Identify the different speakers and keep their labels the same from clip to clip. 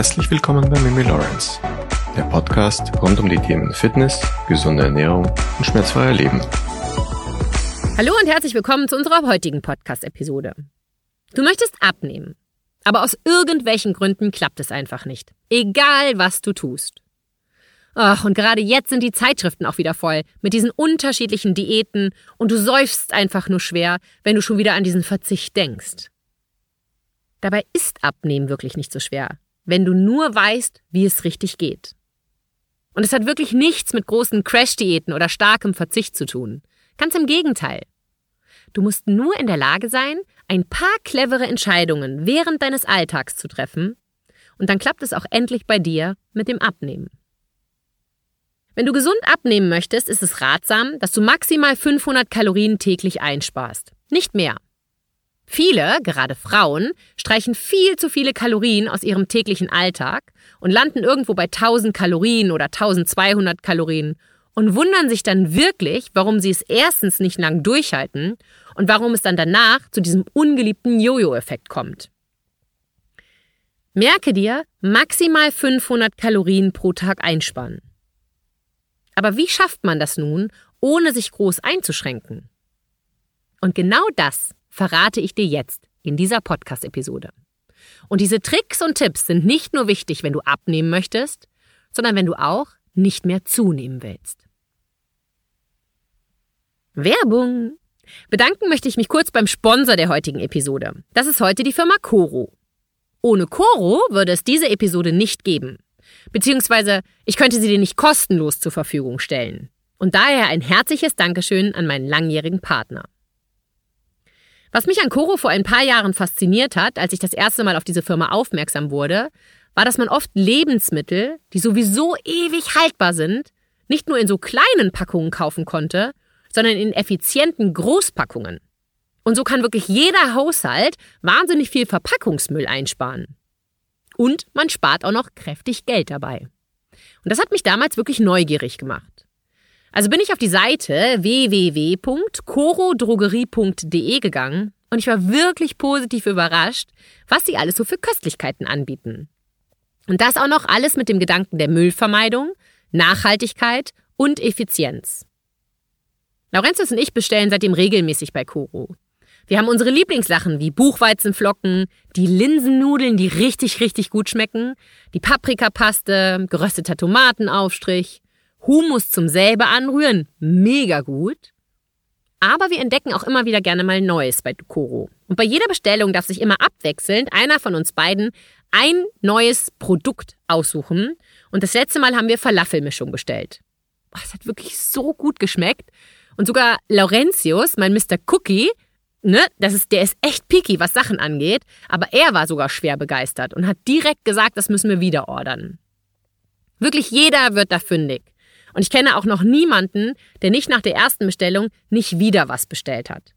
Speaker 1: Herzlich willkommen bei Mimi Lawrence, der Podcast rund um die Themen Fitness, gesunde Ernährung und schmerzfreier Leben.
Speaker 2: Hallo und herzlich willkommen zu unserer heutigen Podcast-Episode. Du möchtest abnehmen, aber aus irgendwelchen Gründen klappt es einfach nicht. Egal, was du tust. Ach, und gerade jetzt sind die Zeitschriften auch wieder voll mit diesen unterschiedlichen Diäten und du seufzt einfach nur schwer, wenn du schon wieder an diesen Verzicht denkst. Dabei ist Abnehmen wirklich nicht so schwer, wenn du nur weißt, wie es richtig geht. Und es hat wirklich nichts mit großen Crash-Diäten oder starkem Verzicht zu tun. Ganz im Gegenteil. Du musst nur in der Lage sein, ein paar clevere Entscheidungen während deines Alltags zu treffen, und dann klappt es auch endlich bei dir mit dem Abnehmen. Wenn du gesund abnehmen möchtest, ist es ratsam, dass du maximal 500 Kalorien täglich einsparst. Nicht mehr. Viele, gerade Frauen, streichen viel zu viele Kalorien aus ihrem täglichen Alltag und landen irgendwo bei 1000 Kalorien oder 1200 Kalorien und wundern sich dann wirklich, warum sie es erstens nicht lang durchhalten und warum es dann danach zu diesem ungeliebten Jojo-Effekt kommt. Merke dir, maximal 500 Kalorien pro Tag einsparen. Aber wie schafft man das nun, ohne sich groß einzuschränken? Und genau das verrate ich dir jetzt in dieser Podcast-Episode. Und diese Tricks und Tipps sind nicht nur wichtig, wenn du abnehmen möchtest, sondern wenn du auch nicht mehr zunehmen willst. Werbung! Bedanken möchte ich mich kurz beim Sponsor der heutigen Episode. Das ist heute die Firma Coro. Ohne Coro würde es diese Episode nicht geben. Beziehungsweise ich könnte sie dir nicht kostenlos zur Verfügung stellen. Und daher ein herzliches Dankeschön an meinen langjährigen Partner. Was mich an Coro vor ein paar Jahren fasziniert hat, als ich das erste Mal auf diese Firma aufmerksam wurde, war, dass man oft Lebensmittel, die sowieso ewig haltbar sind, nicht nur in so kleinen Packungen kaufen konnte, sondern in effizienten Großpackungen. Und so kann wirklich jeder Haushalt wahnsinnig viel Verpackungsmüll einsparen. Und man spart auch noch kräftig Geld dabei. Und das hat mich damals wirklich neugierig gemacht. Also bin ich auf die Seite www.corodrogerie.de gegangen und ich war wirklich positiv überrascht, was sie alles so für Köstlichkeiten anbieten. Und das auch noch alles mit dem Gedanken der Müllvermeidung, Nachhaltigkeit und Effizienz. Laurentius und ich bestellen seitdem regelmäßig bei Coro. Wir haben unsere Lieblingslachen wie Buchweizenflocken, die Linsennudeln, die richtig, richtig gut schmecken, die Paprikapaste, gerösteter Tomatenaufstrich, Humus zum selber anrühren, mega gut. Aber wir entdecken auch immer wieder gerne mal Neues bei Koro. Und bei jeder Bestellung darf sich immer abwechselnd einer von uns beiden ein neues Produkt aussuchen. Und das letzte Mal haben wir Falafelmischung bestellt. Es hat wirklich so gut geschmeckt. Und sogar Laurentius, mein Mr. Cookie, ne, das ist, der ist echt picky, was Sachen angeht, aber er war sogar schwer begeistert und hat direkt gesagt, das müssen wir wieder ordern. Wirklich jeder wird da fündig. Und ich kenne auch noch niemanden, der nicht nach der ersten Bestellung nicht wieder was bestellt hat.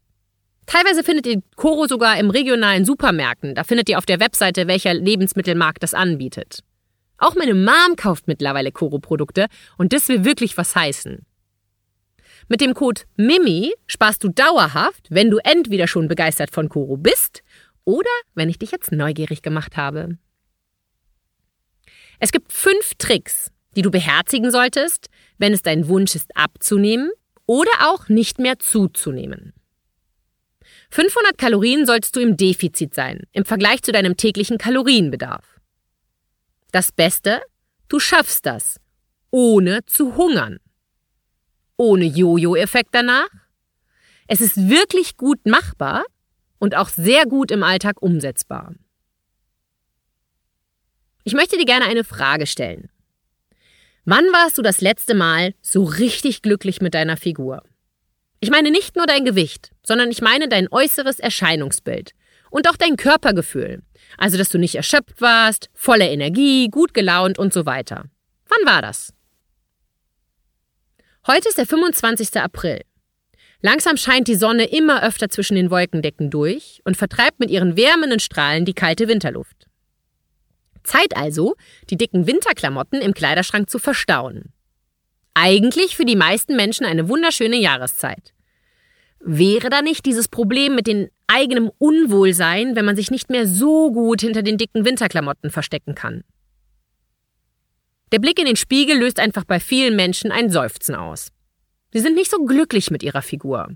Speaker 2: Teilweise findet ihr Koro sogar im regionalen Supermärkten. Da findet ihr auf der Webseite, welcher Lebensmittelmarkt das anbietet. Auch meine Mom kauft mittlerweile Koro-Produkte und das will wirklich was heißen. Mit dem Code MIMI sparst du dauerhaft, wenn du entweder schon begeistert von Koro bist oder wenn ich dich jetzt neugierig gemacht habe. Es gibt fünf Tricks, die du beherzigen solltest, wenn es dein Wunsch ist, abzunehmen oder auch nicht mehr zuzunehmen. 500 Kalorien solltest du im Defizit sein, im Vergleich zu deinem täglichen Kalorienbedarf. Das Beste, du schaffst das, ohne zu hungern. Ohne Jojo-Effekt danach. Es ist wirklich gut machbar und auch sehr gut im Alltag umsetzbar. Ich möchte dir gerne eine Frage stellen. Wann warst du das letzte Mal so richtig glücklich mit deiner Figur? Ich meine nicht nur dein Gewicht, sondern ich meine dein äußeres Erscheinungsbild und auch dein Körpergefühl. Also, dass du nicht erschöpft warst, voller Energie, gut gelaunt und so weiter. Wann war das? Heute ist der 25. April. Langsam scheint die Sonne immer öfter zwischen den Wolkendecken durch und vertreibt mit ihren wärmenden Strahlen die kalte Winterluft. Zeit also, die dicken Winterklamotten im Kleiderschrank zu verstauen. Eigentlich für die meisten Menschen eine wunderschöne Jahreszeit. Wäre da nicht dieses Problem mit dem eigenen Unwohlsein, wenn man sich nicht mehr so gut hinter den dicken Winterklamotten verstecken kann? Der Blick in den Spiegel löst einfach bei vielen Menschen ein Seufzen aus. Sie sind nicht so glücklich mit ihrer Figur.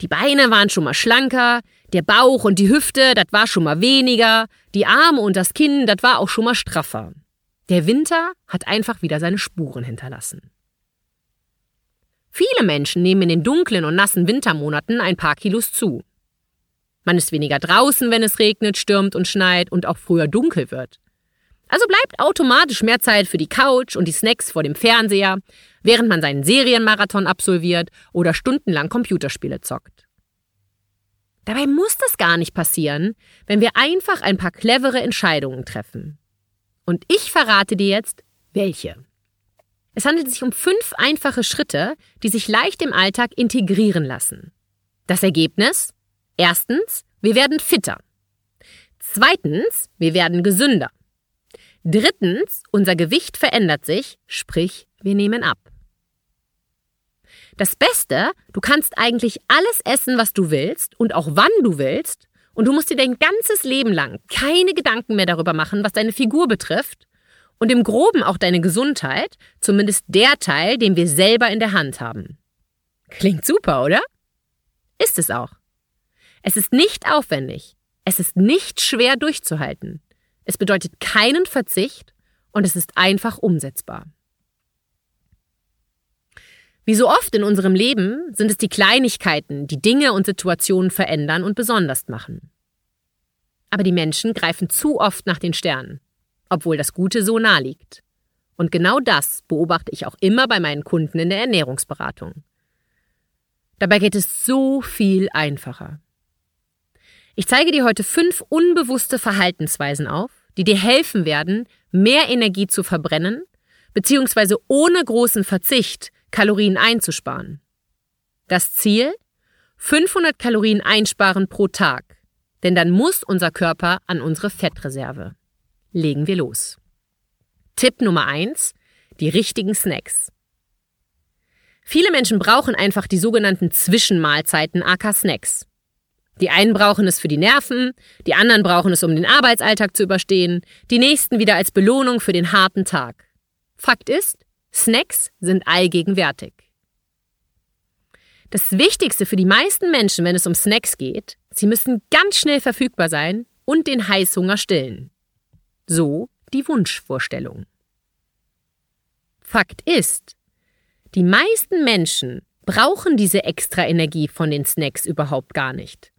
Speaker 2: Die Beine waren schon mal schlanker, der Bauch und die Hüfte, das war schon mal weniger, die Arme und das Kinn, das war auch schon mal straffer. Der Winter hat einfach wieder seine Spuren hinterlassen. Viele Menschen nehmen in den dunklen und nassen Wintermonaten ein paar Kilos zu. Man ist weniger draußen, wenn es regnet, stürmt und schneit und auch früher dunkel wird. Also bleibt automatisch mehr Zeit für die Couch und die Snacks vor dem Fernseher, während man seinen Serienmarathon absolviert oder stundenlang Computerspiele zockt. Dabei muss das gar nicht passieren, wenn wir einfach ein paar clevere Entscheidungen treffen. Und ich verrate dir jetzt, welche. Es handelt sich um fünf einfache Schritte, die sich leicht im Alltag integrieren lassen. Das Ergebnis? Erstens, wir werden fitter. Zweitens, wir werden gesünder. Drittens, unser Gewicht verändert sich, sprich, wir nehmen ab. Das Beste, du kannst eigentlich alles essen, was du willst und auch wann du willst, und du musst dir dein ganzes Leben lang keine Gedanken mehr darüber machen, was deine Figur betrifft und im groben auch deine Gesundheit, zumindest der Teil, den wir selber in der Hand haben. Klingt super, oder? Ist es auch. Es ist nicht aufwendig, es ist nicht schwer durchzuhalten. Es bedeutet keinen Verzicht und es ist einfach umsetzbar. Wie so oft in unserem Leben sind es die Kleinigkeiten, die Dinge und Situationen verändern und besonders machen. Aber die Menschen greifen zu oft nach den Sternen, obwohl das Gute so nah liegt. Und genau das beobachte ich auch immer bei meinen Kunden in der Ernährungsberatung. Dabei geht es so viel einfacher. Ich zeige dir heute fünf unbewusste Verhaltensweisen auf, die dir helfen werden, mehr Energie zu verbrennen, beziehungsweise ohne großen Verzicht Kalorien einzusparen. Das Ziel? 500 Kalorien einsparen pro Tag, denn dann muss unser Körper an unsere Fettreserve. Legen wir los. Tipp Nummer eins: Die richtigen Snacks. Viele Menschen brauchen einfach die sogenannten Zwischenmahlzeiten aka Snacks. Die einen brauchen es für die Nerven, die anderen brauchen es, um den Arbeitsalltag zu überstehen, die nächsten wieder als Belohnung für den harten Tag. Fakt ist, Snacks sind allgegenwärtig. Das Wichtigste für die meisten Menschen, wenn es um Snacks geht, sie müssen ganz schnell verfügbar sein und den Heißhunger stillen. So die Wunschvorstellung. Fakt ist, die meisten Menschen brauchen diese extra Energie von den Snacks überhaupt gar nicht.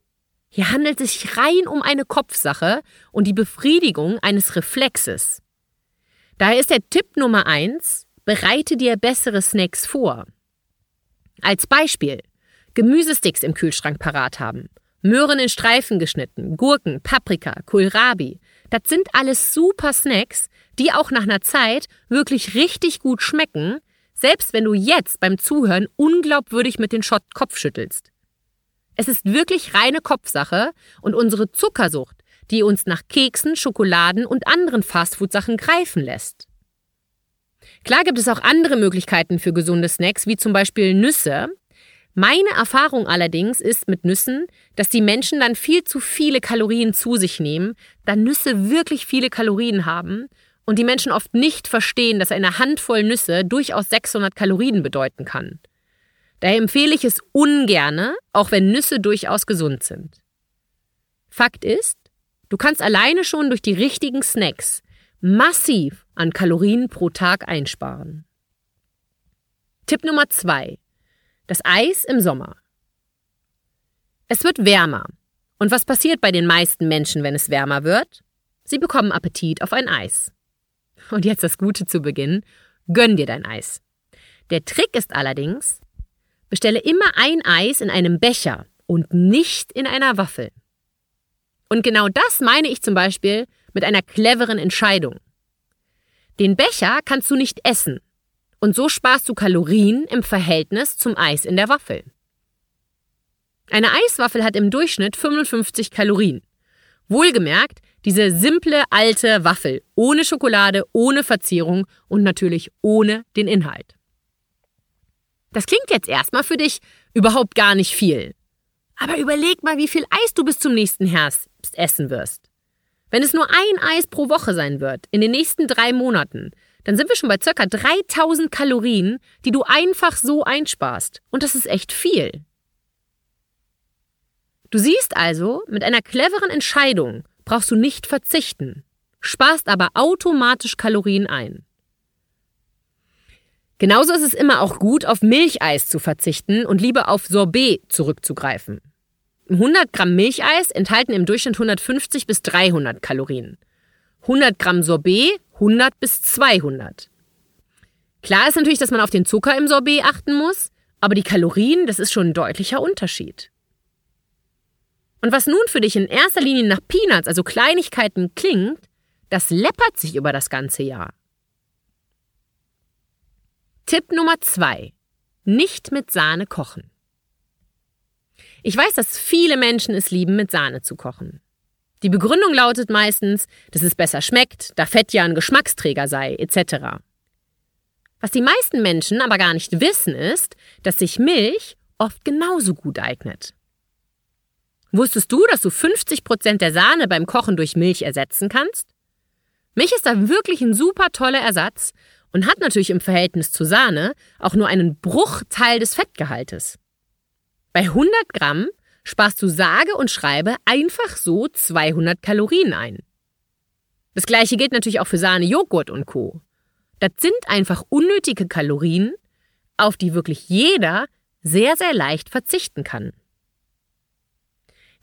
Speaker 2: Hier handelt es sich rein um eine Kopfsache und die Befriedigung eines Reflexes. Daher ist der Tipp Nummer eins: bereite dir bessere Snacks vor. Als Beispiel, Gemüsesticks im Kühlschrank parat haben, Möhren in Streifen geschnitten, Gurken, Paprika, Kohlrabi. Das sind alles super Snacks, die auch nach einer Zeit wirklich richtig gut schmecken, selbst wenn du jetzt beim Zuhören unglaubwürdig mit den Schott Kopf schüttelst. Es ist wirklich reine Kopfsache und unsere Zuckersucht, die uns nach Keksen, Schokoladen und anderen Fastfood-Sachen greifen lässt. Klar gibt es auch andere Möglichkeiten für gesunde Snacks, wie zum Beispiel Nüsse. Meine Erfahrung allerdings ist mit Nüssen, dass die Menschen dann viel zu viele Kalorien zu sich nehmen, da Nüsse wirklich viele Kalorien haben und die Menschen oft nicht verstehen, dass eine Handvoll Nüsse durchaus 600 Kalorien bedeuten kann. Daher empfehle ich es ungerne, auch wenn Nüsse durchaus gesund sind. Fakt ist, du kannst alleine schon durch die richtigen Snacks massiv an Kalorien pro Tag einsparen. Tipp Nummer zwei: Das Eis im Sommer. Es wird wärmer. Und was passiert bei den meisten Menschen, wenn es wärmer wird? Sie bekommen Appetit auf ein Eis. Und jetzt das Gute zu Beginn. Gönn dir dein Eis. Der Trick ist allerdings, Bestelle immer ein Eis in einem Becher und nicht in einer Waffel. Und genau das meine ich zum Beispiel mit einer cleveren Entscheidung. Den Becher kannst du nicht essen und so sparst du Kalorien im Verhältnis zum Eis in der Waffel. Eine Eiswaffel hat im Durchschnitt 55 Kalorien. Wohlgemerkt, diese simple alte Waffel ohne Schokolade, ohne Verzierung und natürlich ohne den Inhalt. Das klingt jetzt erstmal für dich überhaupt gar nicht viel. Aber überleg mal, wie viel Eis du bis zum nächsten Herbst essen wirst. Wenn es nur ein Eis pro Woche sein wird, in den nächsten drei Monaten, dann sind wir schon bei ca. 3000 Kalorien, die du einfach so einsparst. Und das ist echt viel. Du siehst also, mit einer cleveren Entscheidung brauchst du nicht verzichten, sparst aber automatisch Kalorien ein. Genauso ist es immer auch gut, auf Milcheis zu verzichten und lieber auf Sorbet zurückzugreifen. 100 Gramm Milcheis enthalten im Durchschnitt 150 bis 300 Kalorien. 100 Gramm Sorbet 100 bis 200. Klar ist natürlich, dass man auf den Zucker im Sorbet achten muss, aber die Kalorien, das ist schon ein deutlicher Unterschied. Und was nun für dich in erster Linie nach Peanuts, also Kleinigkeiten, klingt, das läppert sich über das ganze Jahr. Tipp Nummer zwei: Nicht mit Sahne kochen. Ich weiß, dass viele Menschen es lieben, mit Sahne zu kochen. Die Begründung lautet meistens, dass es besser schmeckt, da Fett ja ein Geschmacksträger sei, etc. Was die meisten Menschen aber gar nicht wissen, ist, dass sich Milch oft genauso gut eignet. Wusstest du, dass du 50% der Sahne beim Kochen durch Milch ersetzen kannst? Milch ist da wirklich ein super toller Ersatz und hat natürlich im Verhältnis zur Sahne auch nur einen Bruchteil des Fettgehaltes. Bei 100 Gramm sparst du sage und schreibe einfach so 200 Kalorien ein. Das gleiche gilt natürlich auch für Sahne, Joghurt und Co. Das sind einfach unnötige Kalorien, auf die wirklich jeder sehr, sehr leicht verzichten kann.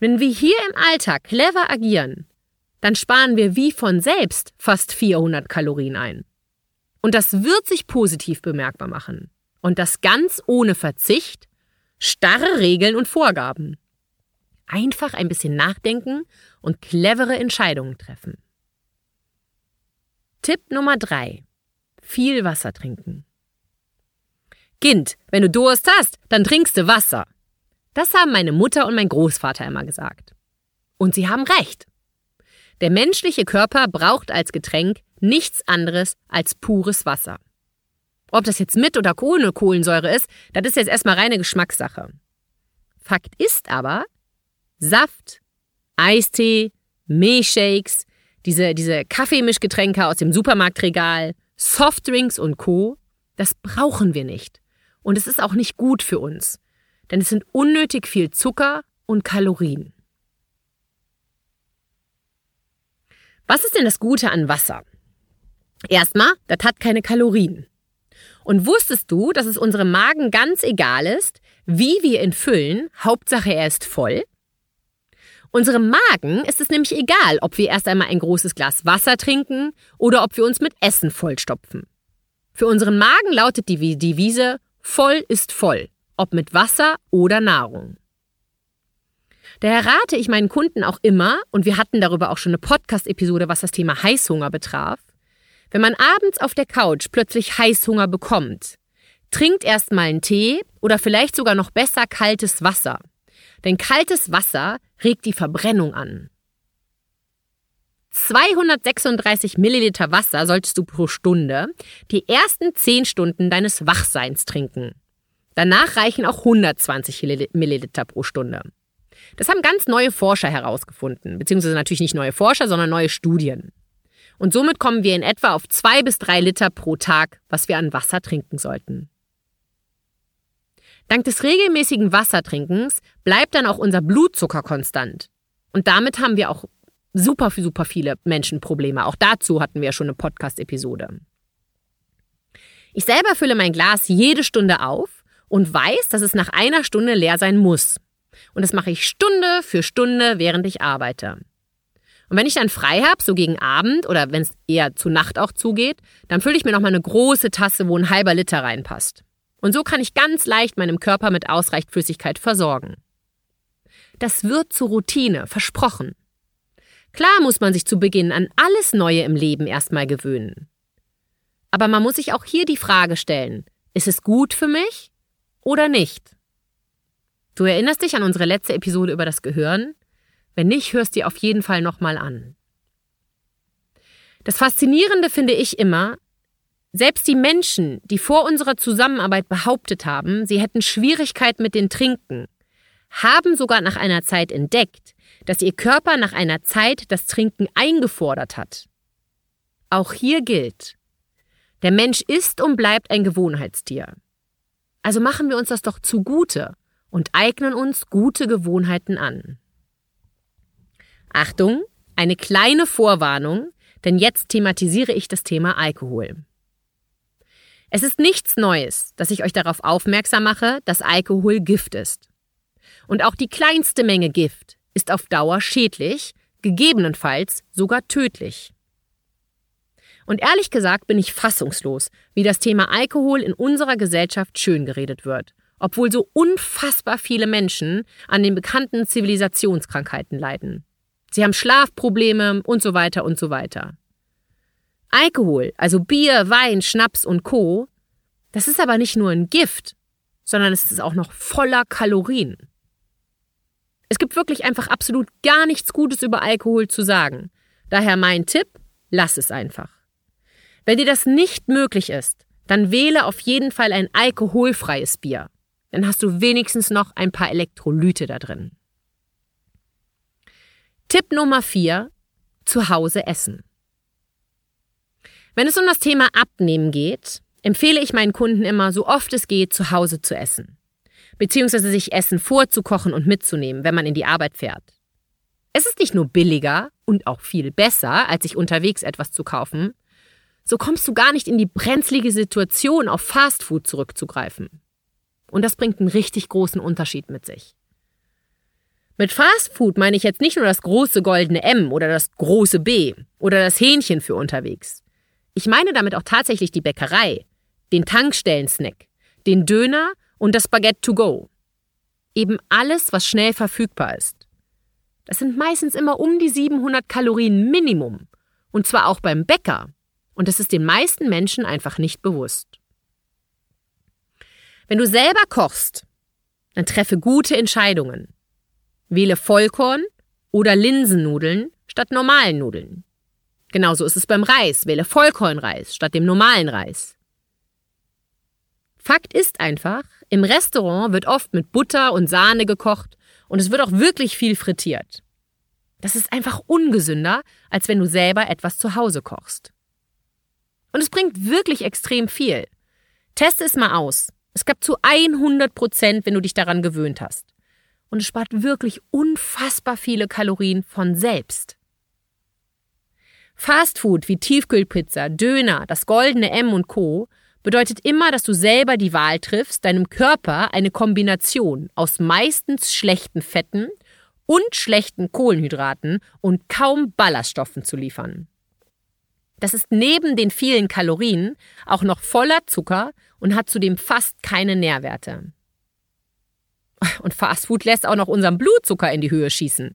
Speaker 2: Wenn wir hier im Alltag clever agieren, dann sparen wir wie von selbst fast 400 Kalorien ein. Und das wird sich positiv bemerkbar machen. Und das ganz ohne Verzicht, starre Regeln und Vorgaben. Einfach ein bisschen nachdenken und clevere Entscheidungen treffen. Tipp Nummer drei: Viel Wasser trinken. Kind, wenn du Durst hast, dann trinkst du Wasser. Das haben meine Mutter und mein Großvater immer gesagt. Und sie haben recht. Der menschliche Körper braucht als Getränk nichts anderes als pures Wasser. Ob das jetzt mit oder ohne Kohlensäure ist, das ist jetzt erstmal reine Geschmackssache. Fakt ist aber, Saft, Eistee, Milchshakes, diese, diese Kaffeemischgetränke aus dem Supermarktregal, Softdrinks und Co., das brauchen wir nicht. Und es ist auch nicht gut für uns, denn es sind unnötig viel Zucker und Kalorien. Was ist denn das Gute an Wasser? Erstmal, das hat keine Kalorien. Und wusstest du, dass es unserem Magen ganz egal ist, wie wir ihn füllen, Hauptsache er ist voll? Unserem Magen ist es nämlich egal, ob wir erst einmal ein großes Glas Wasser trinken oder ob wir uns mit Essen vollstopfen. Für unseren Magen lautet die Devise voll ist voll, ob mit Wasser oder Nahrung. Daher rate ich meinen Kunden auch immer, und wir hatten darüber auch schon eine Podcast-Episode, was das Thema Heißhunger betraf, wenn man abends auf der Couch plötzlich Heißhunger bekommt, trinkt erstmal einen Tee oder vielleicht sogar noch besser kaltes Wasser. Denn kaltes Wasser regt die Verbrennung an. 236 Milliliter Wasser solltest du pro Stunde die ersten 10 Stunden deines Wachseins trinken. Danach reichen auch 120 Milliliter pro Stunde. Das haben ganz neue Forscher herausgefunden, beziehungsweise natürlich nicht neue Forscher, sondern neue Studien. Und somit kommen wir in etwa auf zwei bis drei Liter pro Tag, was wir an Wasser trinken sollten. Dank des regelmäßigen Wassertrinkens bleibt dann auch unser Blutzucker konstant. Und damit haben wir auch super, super viele Menschen Probleme. Auch dazu hatten wir ja schon eine Podcast-Episode. Ich selber fülle mein Glas jede Stunde auf und weiß, dass es nach einer Stunde leer sein muss. Und das mache ich Stunde für Stunde, während ich arbeite. Und wenn ich dann frei habe, so gegen Abend oder wenn es eher zu Nacht auch zugeht, dann fülle ich mir nochmal eine große Tasse, wo ein halber Liter reinpasst. Und so kann ich ganz leicht meinem Körper mit ausreichend Flüssigkeit versorgen. Das wird zur Routine, versprochen. Klar muss man sich zu Beginn an alles Neue im Leben erstmal gewöhnen. Aber man muss sich auch hier die Frage stellen, ist es gut für mich oder nicht? Du erinnerst dich an unsere letzte Episode über das Gehirn? Wenn nicht, hörst dir auf jeden Fall nochmal an. Das Faszinierende finde ich immer, selbst die Menschen, die vor unserer Zusammenarbeit behauptet haben, sie hätten Schwierigkeit mit dem Trinken, haben sogar nach einer Zeit entdeckt, dass ihr Körper nach einer Zeit das Trinken eingefordert hat. Auch hier gilt, Der Mensch ist und bleibt ein Gewohnheitstier. Also machen wir uns das doch zugute und eignen uns gute Gewohnheiten an. Achtung, eine kleine Vorwarnung, denn jetzt thematisiere ich das Thema Alkohol. Es ist nichts Neues, dass ich euch darauf aufmerksam mache, dass Alkohol Gift ist. Und auch die kleinste Menge Gift ist auf Dauer schädlich, gegebenenfalls sogar tödlich. Und ehrlich gesagt bin ich fassungslos, wie das Thema Alkohol in unserer Gesellschaft schön geredet wird, obwohl so unfassbar viele Menschen an den bekannten Zivilisationskrankheiten leiden. Sie haben Schlafprobleme und so weiter und so weiter. Alkohol, also Bier, Wein, Schnaps und Co., das ist aber nicht nur ein Gift, sondern es ist auch noch voller Kalorien. Es gibt wirklich einfach absolut gar nichts Gutes über Alkohol zu sagen. Daher mein Tipp, lass es einfach. Wenn dir das nicht möglich ist, dann wähle auf jeden Fall ein alkoholfreies Bier. Dann hast du wenigstens noch ein paar Elektrolyte da drin. Tipp Nummer 4. Zu Hause essen. Wenn es um das Thema Abnehmen geht, empfehle ich meinen Kunden immer, so oft es geht, zu Hause zu essen. Beziehungsweise sich Essen vorzukochen und mitzunehmen, wenn man in die Arbeit fährt. Es ist nicht nur billiger und auch viel besser, als sich unterwegs etwas zu kaufen, so kommst du gar nicht in die brenzlige Situation, auf Fastfood zurückzugreifen. Und das bringt einen richtig großen Unterschied mit sich. Mit Fastfood meine ich jetzt nicht nur das große goldene M oder das große B oder das Hähnchen für unterwegs. Ich meine damit auch tatsächlich die Bäckerei, den Tankstellen-Snack, den Döner und das Baguette to go. Eben alles, was schnell verfügbar ist. Das sind meistens immer um die 700 Kalorien Minimum. Und zwar auch beim Bäcker. Und das ist den meisten Menschen einfach nicht bewusst. Wenn du selber kochst, dann treffe gute Entscheidungen. Wähle Vollkorn oder Linsennudeln statt normalen Nudeln. Genauso ist es beim Reis. Wähle Vollkornreis statt dem normalen Reis. Fakt ist einfach, im Restaurant wird oft mit Butter und Sahne gekocht und es wird auch wirklich viel frittiert. Das ist einfach ungesünder, als wenn du selber etwas zu Hause kochst. Und es bringt wirklich extrem viel. Teste es mal aus. Es gab zu 100 Prozent, wenn du dich daran gewöhnt hast. Und es spart wirklich unfassbar viele Kalorien von selbst. Fastfood wie Tiefkühlpizza, Döner, das goldene M und Co. bedeutet immer, dass du selber die Wahl triffst, deinem Körper eine Kombination aus meistens schlechten Fetten und schlechten Kohlenhydraten und kaum Ballaststoffen zu liefern. Das ist neben den vielen Kalorien auch noch voller Zucker und hat zudem fast keine Nährwerte. Und Fastfood lässt auch noch unseren Blutzucker in die Höhe schießen.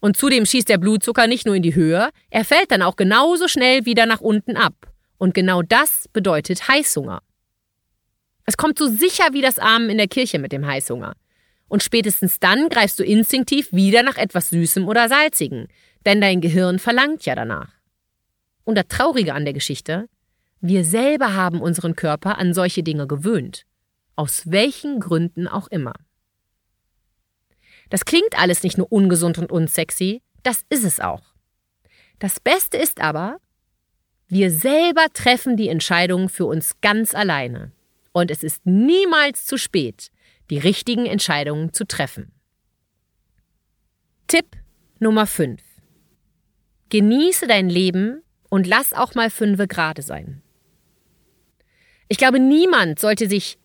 Speaker 2: Und zudem schießt der Blutzucker nicht nur in die Höhe, er fällt dann auch genauso schnell wieder nach unten ab. Und genau das bedeutet Heißhunger. Es kommt so sicher wie das Armen in der Kirche mit dem Heißhunger. Und spätestens dann greifst du instinktiv wieder nach etwas Süßem oder Salzigem, denn dein Gehirn verlangt ja danach. Und das Traurige an der Geschichte, wir selber haben unseren Körper an solche Dinge gewöhnt. Aus welchen Gründen auch immer. Das klingt alles nicht nur ungesund und unsexy, das ist es auch. Das Beste ist aber, wir selber treffen die Entscheidungen für uns ganz alleine. Und es ist niemals zu spät, die richtigen Entscheidungen zu treffen. Tipp Nummer 5. Genieße dein Leben und lass auch mal fünfe gerade sein. Ich glaube, niemand sollte sich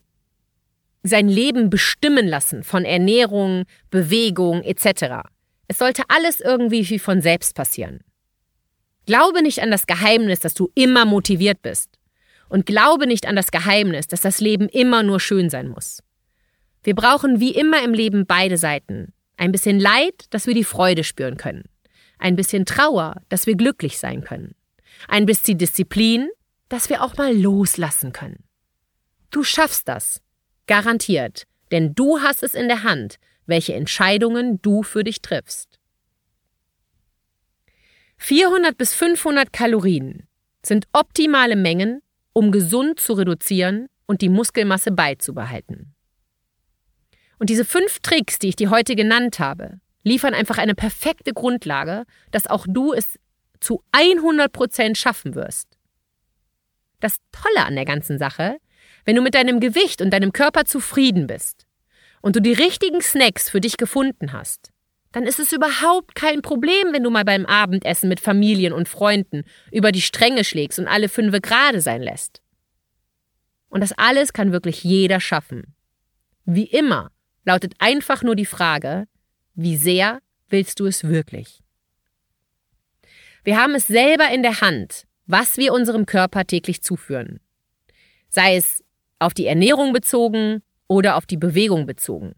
Speaker 2: sein Leben bestimmen lassen von Ernährung, Bewegung etc. Es sollte alles irgendwie wie von selbst passieren. Glaube nicht an das Geheimnis, dass du immer motiviert bist. Und glaube nicht an das Geheimnis, dass das Leben immer nur schön sein muss. Wir brauchen wie immer im Leben beide Seiten. Ein bisschen Leid, dass wir die Freude spüren können. Ein bisschen Trauer, dass wir glücklich sein können. Ein bisschen Disziplin, dass wir auch mal loslassen können. Du schaffst das. Garantiert. Denn du hast es in der Hand, welche Entscheidungen du für dich triffst. 400 bis 500 Kalorien sind optimale Mengen, um gesund zu reduzieren und die Muskelmasse beizubehalten. Und diese fünf Tricks, die ich dir heute genannt habe, liefern einfach eine perfekte Grundlage, dass auch du es zu 100 Prozent schaffen wirst. das Tolle an der ganzen Sache, wenn du mit deinem Gewicht und deinem Körper zufrieden bist und du die richtigen Snacks für dich gefunden hast, dann ist es überhaupt kein Problem, wenn du mal beim Abendessen mit Familien und Freunden über die Stränge schlägst und alle fünfe gerade sein lässt. Und das alles kann wirklich jeder schaffen. Wie immer lautet einfach nur die Frage, wie sehr willst du es wirklich? Wir haben es selber in der Hand, was wir unserem Körper täglich zuführen. Sei es auf die Ernährung bezogen oder auf die Bewegung bezogen.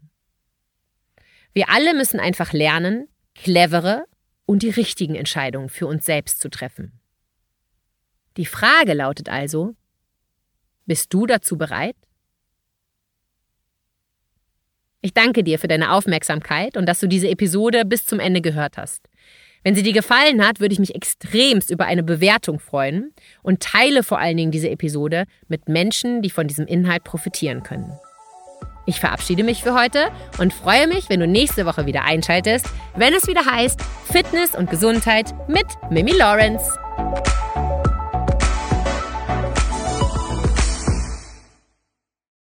Speaker 2: Wir alle müssen einfach lernen, clevere und die richtigen Entscheidungen für uns selbst zu treffen. Die Frage lautet also, bist du dazu bereit? Ich danke dir für deine Aufmerksamkeit und dass du diese Episode bis zum Ende gehört hast. Wenn sie dir gefallen hat, würde ich mich extremst über eine Bewertung freuen und teile vor allen Dingen diese Episode mit Menschen, die von diesem Inhalt profitieren können. Ich verabschiede mich für heute und freue mich, wenn du nächste Woche wieder einschaltest, wenn es wieder heißt Fitness und Gesundheit mit Mimi Lawrence.